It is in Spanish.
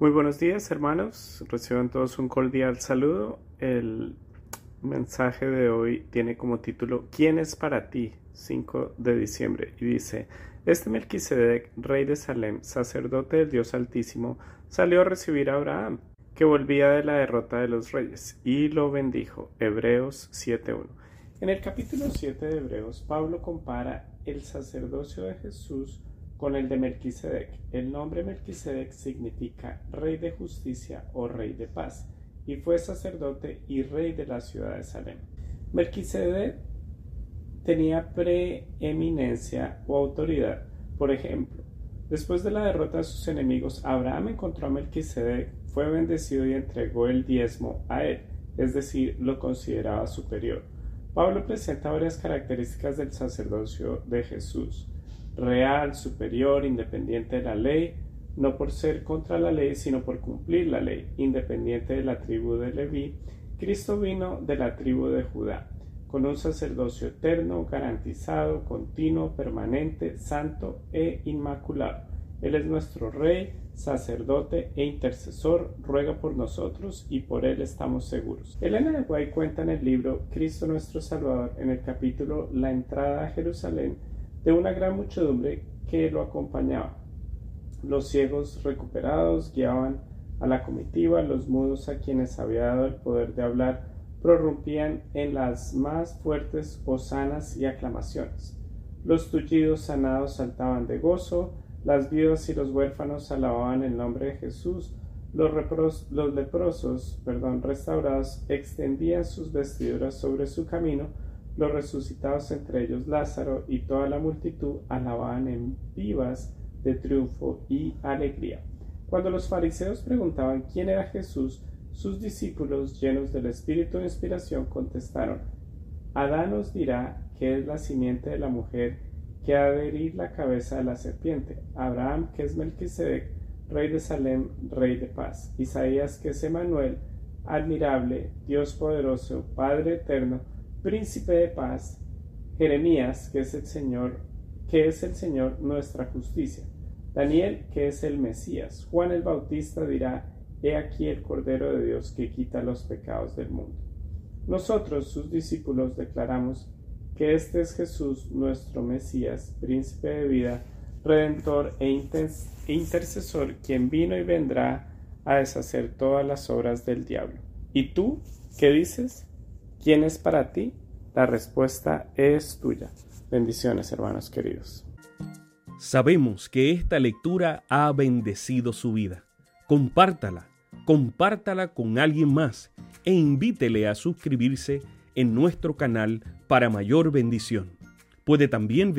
Muy buenos días hermanos, reciban todos un cordial saludo. El mensaje de hoy tiene como título ¿Quién es para ti? 5 de diciembre y dice Este Melquisedec, rey de Salem, sacerdote del Dios Altísimo, salió a recibir a Abraham, que volvía de la derrota de los reyes, y lo bendijo. Hebreos 7.1. En el capítulo 7 de Hebreos, Pablo compara el sacerdocio de Jesús con el de Melquisedec. El nombre Melquisedec significa rey de justicia o rey de paz, y fue sacerdote y rey de la ciudad de Salem. Melquisedec tenía preeminencia o autoridad. Por ejemplo, después de la derrota de sus enemigos, Abraham encontró a Melquisedec, fue bendecido y entregó el diezmo a él, es decir, lo consideraba superior. Pablo presenta varias características del sacerdocio de Jesús real, superior, independiente de la ley, no por ser contra la ley, sino por cumplir la ley, independiente de la tribu de Leví, Cristo vino de la tribu de Judá, con un sacerdocio eterno, garantizado, continuo, permanente, santo e inmaculado. Él es nuestro Rey, sacerdote e intercesor, ruega por nosotros y por Él estamos seguros. Elena de Guay cuenta en el libro Cristo nuestro Salvador, en el capítulo La entrada a Jerusalén, de una gran muchedumbre que lo acompañaba. Los ciegos recuperados guiaban a la comitiva, los mudos a quienes había dado el poder de hablar prorrumpían en las más fuertes hosanas y aclamaciones. Los tullidos sanados saltaban de gozo, las viudas y los huérfanos alababan el nombre de Jesús, los, los leprosos, perdón, restaurados, extendían sus vestiduras sobre su camino, los resucitados entre ellos Lázaro y toda la multitud alababan en vivas de triunfo y alegría. Cuando los fariseos preguntaban quién era Jesús, sus discípulos, llenos del espíritu de inspiración, contestaron Adán os dirá que es la simiente de la mujer que ha de herir la cabeza de la serpiente, Abraham que es Melquisedec, rey de Salem, rey de paz, Isaías que es Emanuel, admirable, Dios poderoso, Padre eterno, príncipe de paz, Jeremías, que es el Señor, que es el Señor nuestra justicia, Daniel, que es el Mesías, Juan el Bautista dirá, He aquí el Cordero de Dios que quita los pecados del mundo. Nosotros, sus discípulos, declaramos que este es Jesús, nuestro Mesías, príncipe de vida, redentor e, e intercesor, quien vino y vendrá a deshacer todas las obras del diablo. ¿Y tú qué dices? ¿Quién es para ti? La respuesta es tuya. Bendiciones, hermanos queridos. Sabemos que esta lectura ha bendecido su vida. Compártala, compártala con alguien más e invítele a suscribirse en nuestro canal para mayor bendición. Puede también